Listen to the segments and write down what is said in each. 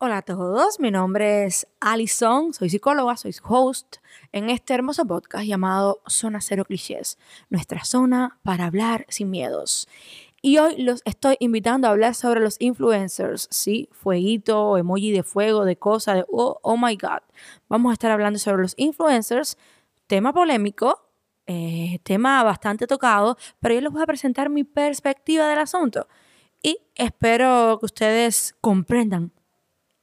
Hola a todos, mi nombre es Alison, soy psicóloga, soy host en este hermoso podcast llamado Zona Cero Clichés, nuestra zona para hablar sin miedos. Y hoy los estoy invitando a hablar sobre los influencers, sí, fueguito, emoji de fuego, de cosa, de oh, oh my god. Vamos a estar hablando sobre los influencers, tema polémico, eh, tema bastante tocado, pero yo les voy a presentar mi perspectiva del asunto y espero que ustedes comprendan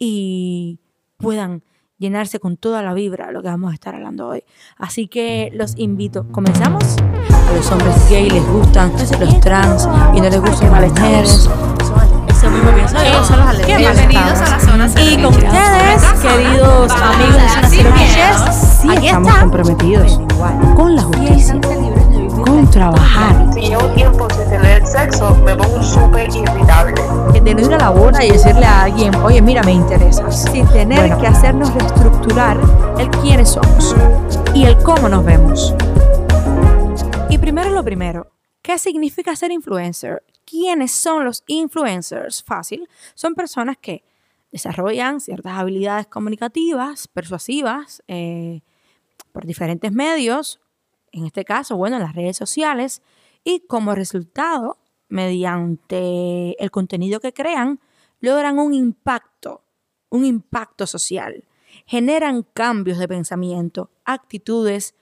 y puedan llenarse con toda la vibra lo que vamos a estar hablando hoy. Así que los invito. ¿Comenzamos? A los hombres gay les gustan los trans y no les gustan las mujeres. Eso mismo pienso yo. Bienvenidos a la zona Y con ustedes, queridos amigos de Zona Clichés, aquí estamos comprometidos con la justicia, con trabajar. Tener sexo, me pongo súper irritable. de no ir a la boda y decirle a alguien, oye, mira, me interesas. Sin tener Bueno. que hacernos reestructurar el quiénes somos y el cómo nos vemos. Y primero lo primero, ¿qué significa ser influencer? ¿Quiénes son los influencers? Fácil, son personas que desarrollan ciertas habilidades comunicativas, persuasivas, eh, por diferentes medios, en este caso, bueno, en las redes sociales, y como resultado, mediante el contenido que crean, logran un impacto, un impacto social. Generan cambios de pensamiento, actitudes,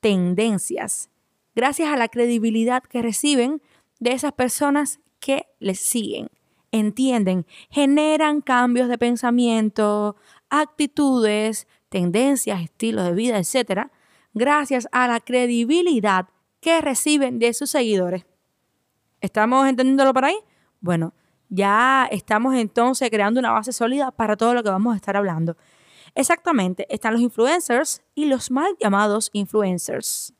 tendencias, gracias a la credibilidad que reciben de esas personas que les siguen. Entienden, generan cambios de pensamiento, actitudes, tendencias, estilos de vida, etcétera, gracias a la credibilidad que reciben de sus seguidores. ¿Estamos entendiéndolo por ahí? Bueno, ya estamos entonces creando una base sólida para todo lo que vamos a estar hablando. Exactamente, están los influencers y los mal llamados influencers.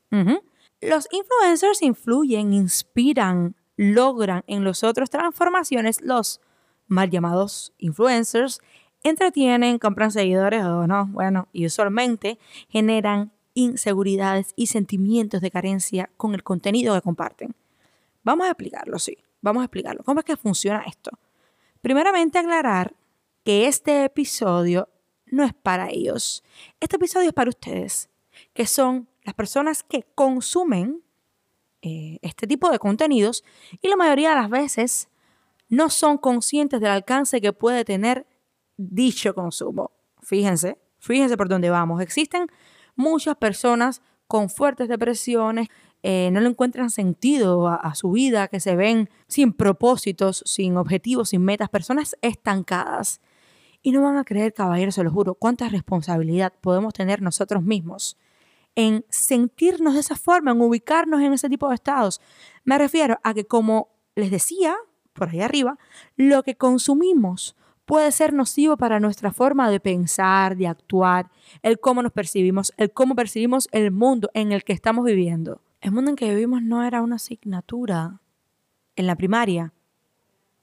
Los influencers influyen, inspiran, logran en los otros transformaciones. Los mal llamados influencers entretienen, compran seguidores o no, bueno, y usualmente generan inseguridades y sentimientos de carencia con el contenido que comparten. Vamos a explicarlo, sí, vamos a explicarlo. ¿Cómo es que funciona esto? Primeramente aclarar que este episodio no es para ellos. Este episodio es para ustedes, que son las personas que consumen eh, este tipo de contenidos y la mayoría de las veces no son conscientes del alcance que puede tener dicho consumo. Fíjense, fíjense por dónde vamos. Existen muchas personas con fuertes depresiones, eh, no le encuentran sentido a, su vida, que se ven sin propósitos, sin objetivos, sin metas, personas estancadas. Y no van a creer, caballeros, se lo juro, cuánta responsabilidad podemos tener nosotros mismos en sentirnos de esa forma, en ubicarnos en ese tipo de estados. Me refiero a que, como les decía por ahí arriba, lo que consumimos puede ser nocivo para nuestra forma de pensar, de actuar, el cómo nos percibimos, el cómo percibimos el mundo en el que estamos viviendo. El mundo en que vivimos no era una asignatura en la primaria.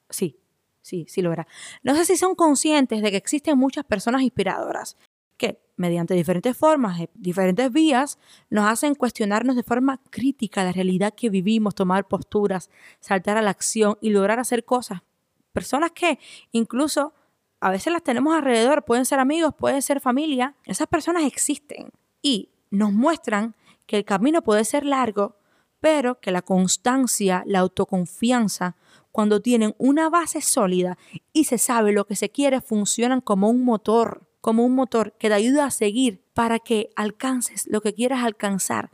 Sí, sí, sí lo era. No sé si son conscientes de que existen muchas personas inspiradoras que, mediante diferentes formas, de diferentes vías, nos hacen cuestionarnos de forma crítica la realidad que vivimos, tomar posturas, saltar a la acción y lograr hacer cosas. Personas que incluso a veces las tenemos alrededor, pueden ser amigos, pueden ser familia. Esas personas existen y nos muestran que el camino puede ser largo, pero que la constancia, la autoconfianza, cuando tienen una base sólida y se sabe lo que se quiere, funcionan como un motor, como un motor que te ayuda a seguir para que alcances lo que quieras alcanzar.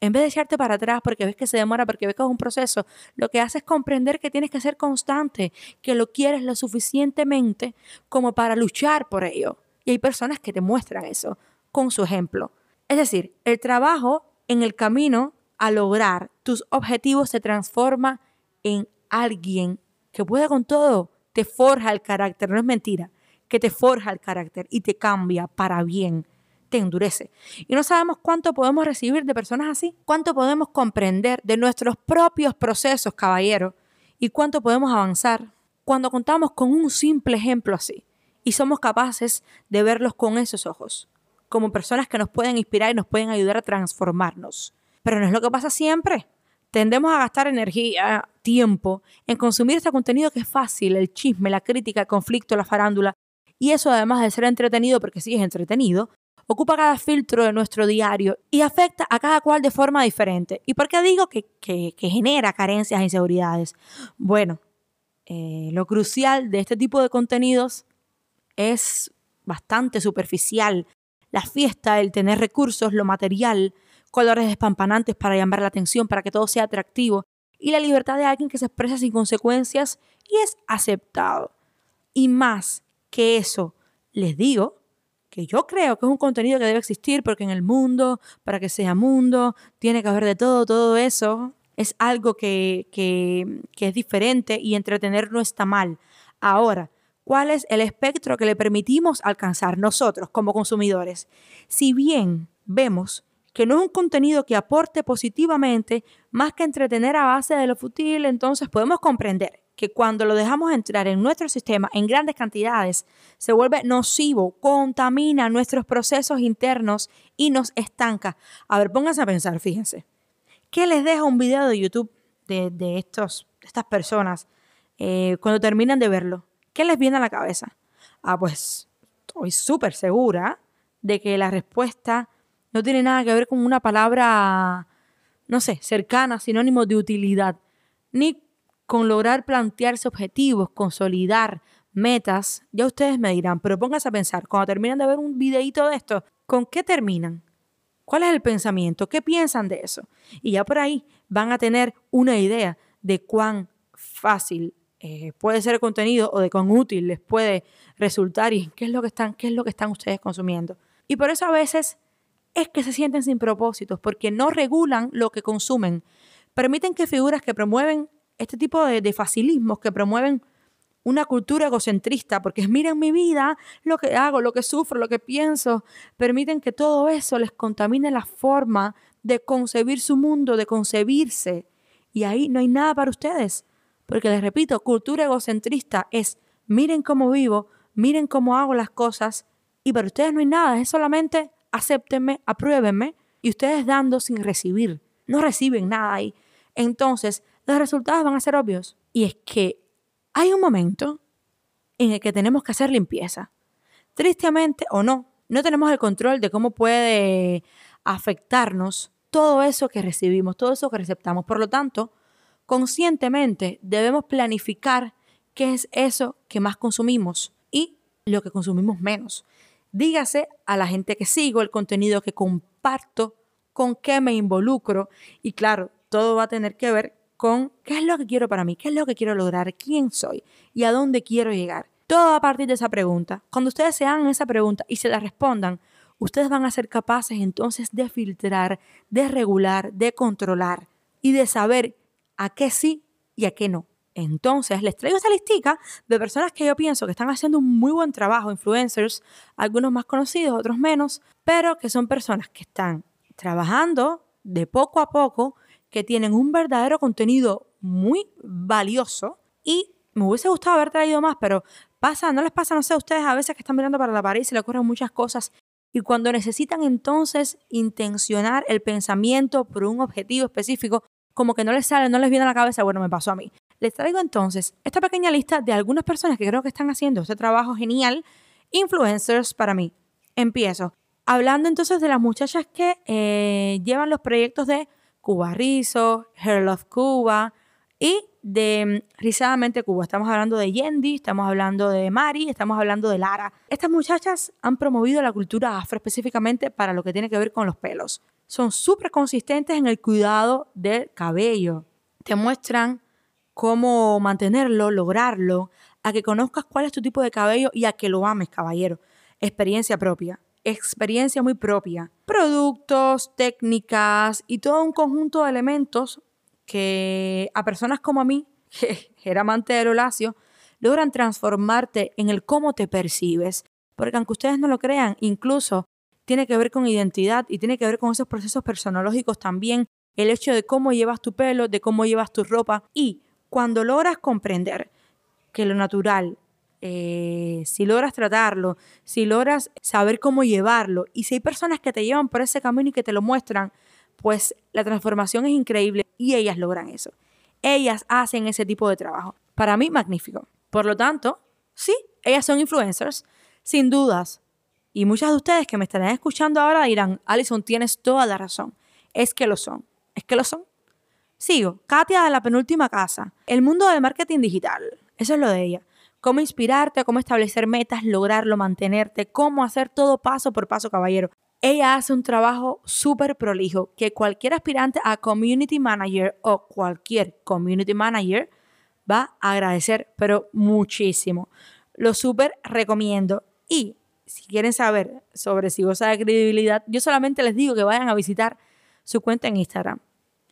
En vez de echarte para atrás porque ves que se demora, porque ves que es un proceso, lo que hace es comprender que tienes que ser constante, que lo quieres lo suficientemente como para luchar por ello. Y hay personas que te muestran eso con su ejemplo. Es decir, el trabajo en el camino a lograr tus objetivos se transforma en alguien que puede con todo, te forja el carácter, no es mentira, que te forja el carácter y te cambia para bien, te endurece. Y no sabemos cuánto podemos recibir de personas así, cuánto podemos comprender de nuestros propios procesos, caballero, y cuánto podemos avanzar cuando contamos con un simple ejemplo así y somos capaces de verlos con esos ojos, como personas que nos pueden inspirar y nos pueden ayudar a transformarnos. Pero no es lo que pasa siempre. Tendemos a gastar energía, tiempo en consumir este contenido que es fácil, el chisme, la crítica, el conflicto, la farándula, Y eso además de ser entretenido, porque sí es entretenido, ocupa cada filtro de nuestro diario y afecta a cada cual de forma diferente. ¿Y por qué digo que, genera carencias e inseguridades? Bueno, eh, lo crucial de este tipo de contenidos es bastante superficial. La fiesta, el tener recursos, lo material, colores despampanantes para llamar la atención, para que todo sea atractivo, y la libertad de alguien que se expresa sin consecuencias y es aceptado. Y más que eso, les digo que yo creo que es un contenido que debe existir porque en el mundo, para que sea mundo, tiene que haber de todo, todo eso es algo que, que, que es diferente y entretener no está mal. Ahora, ¿cuál es el espectro que le permitimos alcanzar nosotros como consumidores? Si bien vemos que no es un contenido que aporte positivamente más que entretener a base de lo fútil, entonces podemos comprender que cuando lo dejamos entrar en nuestro sistema en grandes cantidades, se vuelve nocivo, contamina nuestros procesos internos y nos estanca. A ver, pónganse a pensar, fíjense. ¿Qué les deja un video de YouTube de, estos, estas personas eh, cuando terminan de verlo? ¿Qué les viene a la cabeza? Ah, pues estoy súper segura de que la respuesta no tiene nada que ver con una palabra, no sé, cercana, sinónimo de utilidad, ni con lograr plantearse objetivos, consolidar metas, ya ustedes me dirán, pero pónganse a pensar, cuando terminan de ver un videíto de esto, ¿con qué terminan? ¿Cuál es el pensamiento? ¿Qué piensan de eso? Y ya por ahí van a tener una idea de cuán fácil eh, puede ser el contenido o de cuán útil les puede resultar y qué es lo que están, qué es lo que están ustedes consumiendo. Y por eso a veces es que se sienten sin propósitos, porque no regulan lo que consumen. Permiten que figuras que promueven este tipo de, facilismos que promueven una cultura egocentrista, porque miren mi vida, lo que hago, lo que sufro, lo que pienso, permiten que todo eso les contamine la forma de concebir su mundo, de concebirse. Y ahí no hay nada para ustedes, porque les repito, cultura egocentrista es miren cómo vivo, miren cómo hago las cosas, y para ustedes no hay nada, es solamente acéptenme, apruébenme, y ustedes dando sin recibir, no reciben nada ahí. Entonces, los resultados van a ser obvios. Y es que hay un momento en el que tenemos que hacer limpieza. Tristemente o no, no tenemos el control de cómo puede afectarnos todo eso que recibimos, todo eso que receptamos. Por lo tanto, conscientemente debemos planificar qué es eso que más consumimos y lo que consumimos menos. Dígase a la gente que sigo, el contenido que comparto, con qué me involucro y claro, todo va a tener que ver con qué es lo que quiero para mí, qué es lo que quiero lograr, quién soy y a dónde quiero llegar. Todo a partir de esa pregunta. Cuando ustedes se hagan esa pregunta y se la respondan, ustedes van a ser capaces entonces de filtrar, de regular, de controlar y de saber a qué sí y a qué no. Entonces, les traigo esta listica de personas que yo pienso que están haciendo un muy buen trabajo, influencers, algunos más conocidos, otros menos, pero que son personas que están trabajando de poco a poco que tienen un verdadero contenido muy valioso y me hubiese gustado haber traído más, pero pasa, no les pasa, no sé, a ustedes a veces que están mirando para la pared y se le ocurren muchas cosas y cuando necesitan entonces intencionar el pensamiento por un objetivo específico, como que no les sale, no les viene a la cabeza, bueno, me pasó a mí. Les traigo entonces esta pequeña lista de algunas personas que creo que están haciendo este trabajo genial, influencers para mí. Empiezo. Hablando entonces de las muchachas que eh, llevan los proyectos de Cuba Rizo, Her Love Cuba y de mm, Rizadamente Cuba. Estamos hablando de Yendi, estamos hablando de Mari, estamos hablando de Lara. Estas muchachas han promovido la cultura afro específicamente para lo que tiene que ver con los pelos. Son súper consistentes en el cuidado del cabello. Te muestran cómo mantenerlo, lograrlo, a que conozcas cuál es tu tipo de cabello y a que lo ames, caballero. Experiencia propia experiencia muy propia. Productos, técnicas y todo un conjunto de elementos que a personas como a mí, que era amante del olacio, logran transformarte en el cómo te percibes. Porque aunque ustedes no lo crean, incluso tiene que ver con identidad y tiene que ver con esos procesos personológicos también, el hecho de cómo llevas tu pelo, de cómo llevas tu ropa. Y cuando logras comprender que lo natural eh, si logras tratarlo, si logras saber cómo llevarlo y si hay personas que te llevan por ese camino y que te lo muestran, pues la transformación es increíble y ellas logran eso. Ellas hacen ese tipo de trabajo. Para mí, magnífico. Por lo tanto, sí, ellas son influencers. Sin dudas. Y muchas de ustedes que me estarán escuchando ahora dirán, Alison, tienes toda la razón. Es que lo son. Es que lo son. Sigo. Katia de la penúltima casa. El mundo del marketing digital. Eso es lo de ella. Cómo inspirarte, cómo establecer metas, lograrlo, mantenerte, cómo hacer todo paso por paso, caballero. Ella hace un trabajo súper prolijo que cualquier aspirante a community manager o cualquier community manager va a agradecer, pero muchísimo. Lo súper recomiendo. Y si quieren saber sobre si goza de credibilidad, yo solamente les digo que vayan a visitar su cuenta en Instagram.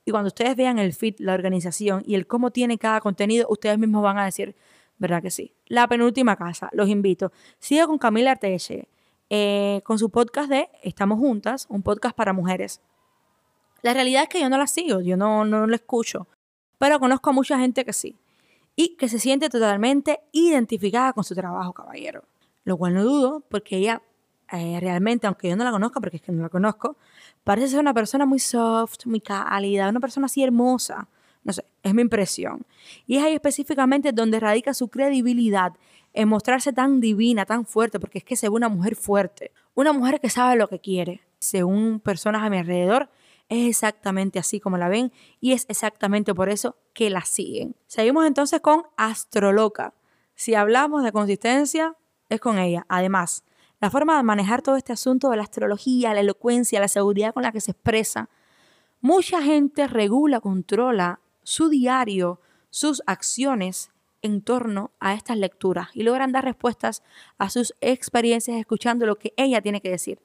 Y cuando ustedes vean el feed, la organización y el cómo tiene cada contenido, ustedes mismos van a decir, ¿verdad que sí? La penúltima casa, los invito. Sigo con Camila Arteche eh, con su podcast de Estamos Juntas, un podcast para mujeres. La realidad es que yo no la sigo, yo no, no la escucho, pero conozco a mucha gente que sí y que se siente totalmente identificada con su trabajo, caballero. Lo cual no dudo, porque ella eh, realmente, aunque yo no la conozca, porque es que no la conozco, parece ser una persona muy soft, muy cálida, una persona así hermosa. No sé, es mi impresión. Y es ahí específicamente donde radica su credibilidad en mostrarse tan divina, tan fuerte, porque es que se ve una mujer fuerte, una mujer que sabe lo que quiere. Según personas a mi alrededor, es exactamente así como la ven y es exactamente por eso que la siguen. Seguimos entonces con Astroloca. Si hablamos de consistencia, es con ella. Además, la forma de manejar todo este asunto de la astrología, la elocuencia, la seguridad con la que se expresa, mucha gente regula, controla su diario, sus acciones en torno a estas lecturas y logran dar respuestas a sus experiencias escuchando lo que ella tiene que decir.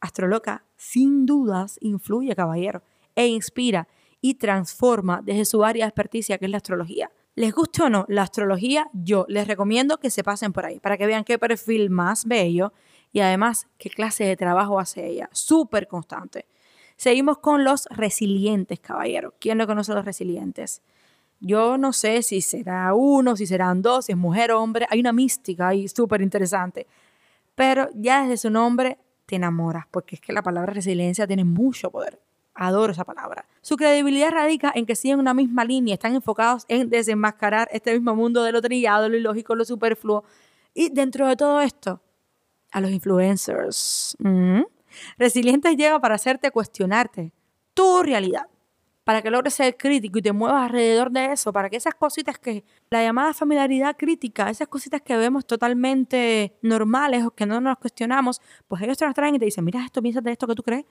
Astroloca, sin dudas, influye, caballero, e inspira y transforma desde su área de experticia, que es la astrología. Les guste o no la astrología, yo les recomiendo que se pasen por ahí para que vean qué perfil más bello y además qué clase de trabajo hace ella. Súper constante. Seguimos con los resilientes, caballero. ¿Quién no conoce a los resilientes? Yo no sé si será uno, si serán dos, si es mujer o hombre. Hay una mística ahí súper interesante. Pero ya desde su nombre te enamoras, porque es que la palabra resiliencia tiene mucho poder. Adoro esa palabra. Su credibilidad radica en que siguen una misma línea, están enfocados en desenmascarar este mismo mundo de lo trillado, lo ilógico, lo superfluo. Y dentro de todo esto, a los influencers. Resilientes llega para hacerte cuestionarte tu realidad para que logres ser crítico y te muevas alrededor de eso, para que esas cositas que, la llamada familiaridad crítica, esas cositas que vemos totalmente normales o que no nos cuestionamos, pues ellos te las traen y te dicen, mira esto, piénsate esto que tú crees,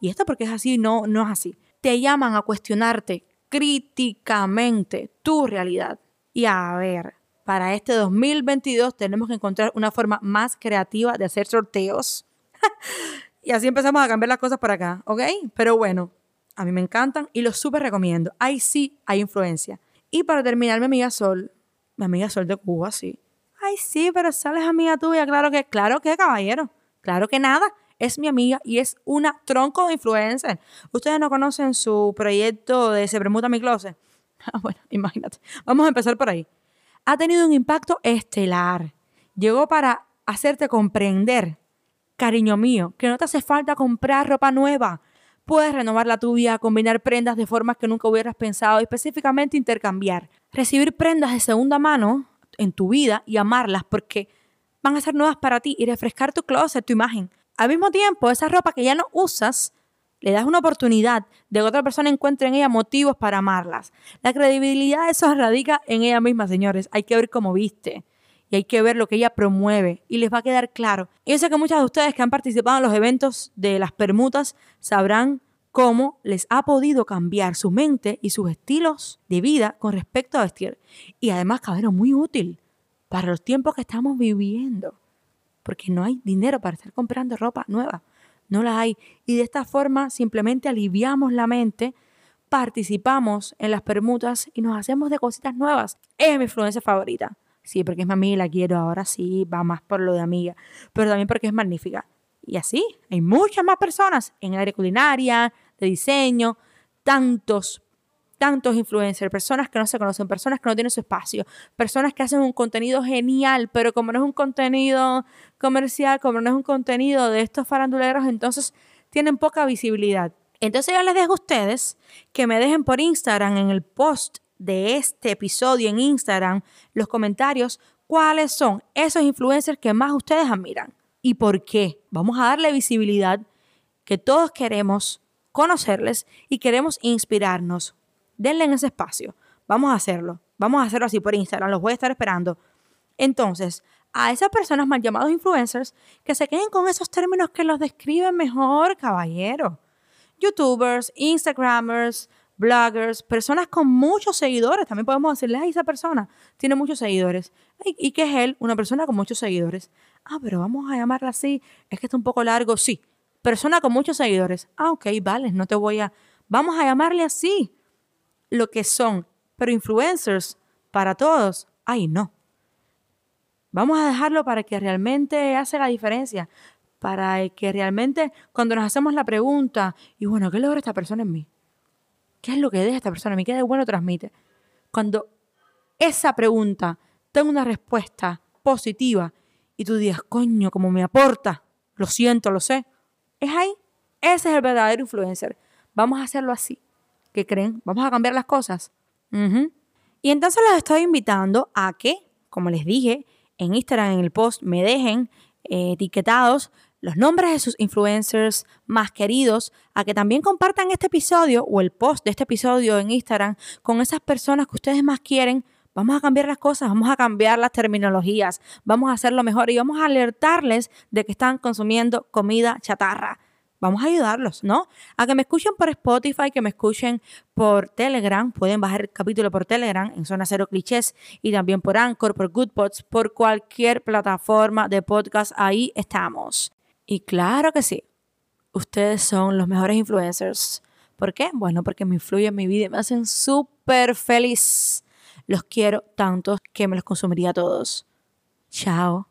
y esto porque es así, no, no es así. Te llaman a cuestionarte críticamente tu realidad. Y a ver, para este 2022 tenemos que encontrar una forma más creativa de hacer sorteos. y así empezamos a cambiar las cosas por acá, ¿ok? Pero bueno, a mí me encantan y los súper recomiendo. Ahí sí hay influencia. Y para terminar, mi amiga Sol, mi amiga Sol de Cuba, sí. Ay, sí, pero Sol es amiga tuya. Claro que, claro que, caballero. Claro que nada. Es mi amiga y es una tronco de influencer. Ustedes no conocen su proyecto de Se Premuta Mi Closet. Ah, bueno, imagínate. Vamos a empezar por ahí. Ha tenido un impacto estelar. Llegó para hacerte comprender, cariño mío, que no te hace falta comprar ropa nueva Puedes renovar la tuya, combinar prendas de formas que nunca hubieras pensado, específicamente intercambiar. Recibir prendas de segunda mano en tu vida y amarlas porque van a ser nuevas para ti y refrescar tu closet, tu imagen. Al mismo tiempo, esa ropa que ya no usas, le das una oportunidad de que otra persona encuentre en ella motivos para amarlas. La credibilidad de eso radica en ella misma, señores. Hay que ver cómo viste y hay que ver lo que ella promueve y les va a quedar claro. Yo sé que muchas de ustedes que han participado en los eventos de las permutas sabrán cómo les ha podido cambiar su mente y sus estilos de vida con respecto a vestir. Y además, cabrón, muy útil para los tiempos que estamos viviendo, porque no hay dinero para estar comprando ropa nueva, no la hay. Y de esta forma simplemente aliviamos la mente, participamos en las permutas y nos hacemos de cositas nuevas. Es mi influencia favorita. Sí, porque es mi amiga y la quiero. Ahora sí, va más por lo de amiga. Pero también porque es magnífica. Y así, hay muchas más personas en el área culinaria, de diseño, tantos, tantos influencers, personas que no se conocen, personas que no tienen su espacio, personas que hacen un contenido genial, pero como no es un contenido comercial, como no es un contenido de estos faranduleros, entonces tienen poca visibilidad. Entonces yo les dejo a ustedes que me dejen por Instagram en el post de este episodio en Instagram los comentarios cuáles son esos influencers que más ustedes admiran y por qué. Vamos a darle visibilidad que todos queremos conocerles y queremos inspirarnos. Denle en ese espacio. Vamos a hacerlo. Vamos a hacerlo así por Instagram. Los voy a estar esperando. Entonces, a esas personas mal llamados influencers que se queden con esos términos que los describen mejor, caballero. Youtubers, Instagramers, bloggers, personas con muchos seguidores. También podemos decirle, a esa persona tiene muchos seguidores. ¿Y qué es él? Una persona con muchos seguidores. Ah, pero vamos a llamarla así. Es que está un poco largo. Sí, persona con muchos seguidores. Ah, ok, vale, no te voy a... Vamos a llamarle así. Lo que son. Pero influencers para todos. Ay, no. Vamos a dejarlo para que realmente hace la diferencia, para que realmente cuando nos hacemos la pregunta, y bueno, ¿qué logra esta persona en mí? ¿Qué es lo que deja esta persona? ¿Qué de bueno transmite? Cuando esa pregunta tenga una respuesta positiva y tú digas, coño, como me aporta, lo siento, lo sé, es ahí. Ese es el verdadero influencer. Vamos a hacerlo así. ¿Qué creen? Vamos a cambiar las cosas. Y entonces los estoy invitando a que, como les dije, en Instagram, en el post, me dejen eh, etiquetados los nombres de sus influencers más queridos, a que también compartan este episodio o el post de este episodio en Instagram con esas personas que ustedes más quieren. Vamos a cambiar las cosas, vamos a cambiar las terminologías, vamos a hacerlo mejor y vamos a alertarles de que están consumiendo comida chatarra vamos a ayudarlos, ¿no? A que me escuchen por Spotify, que me escuchen por Telegram, pueden bajar el capítulo por Telegram en Zona Cero Clichés y también por Anchor, por Goodpods, por cualquier plataforma de podcast, ahí estamos. Y claro que sí, ustedes son los mejores influencers. ¿Por qué? Bueno, porque me influyen en mi vida y me hacen súper feliz. Los quiero tanto que me los consumiría todos. Chao.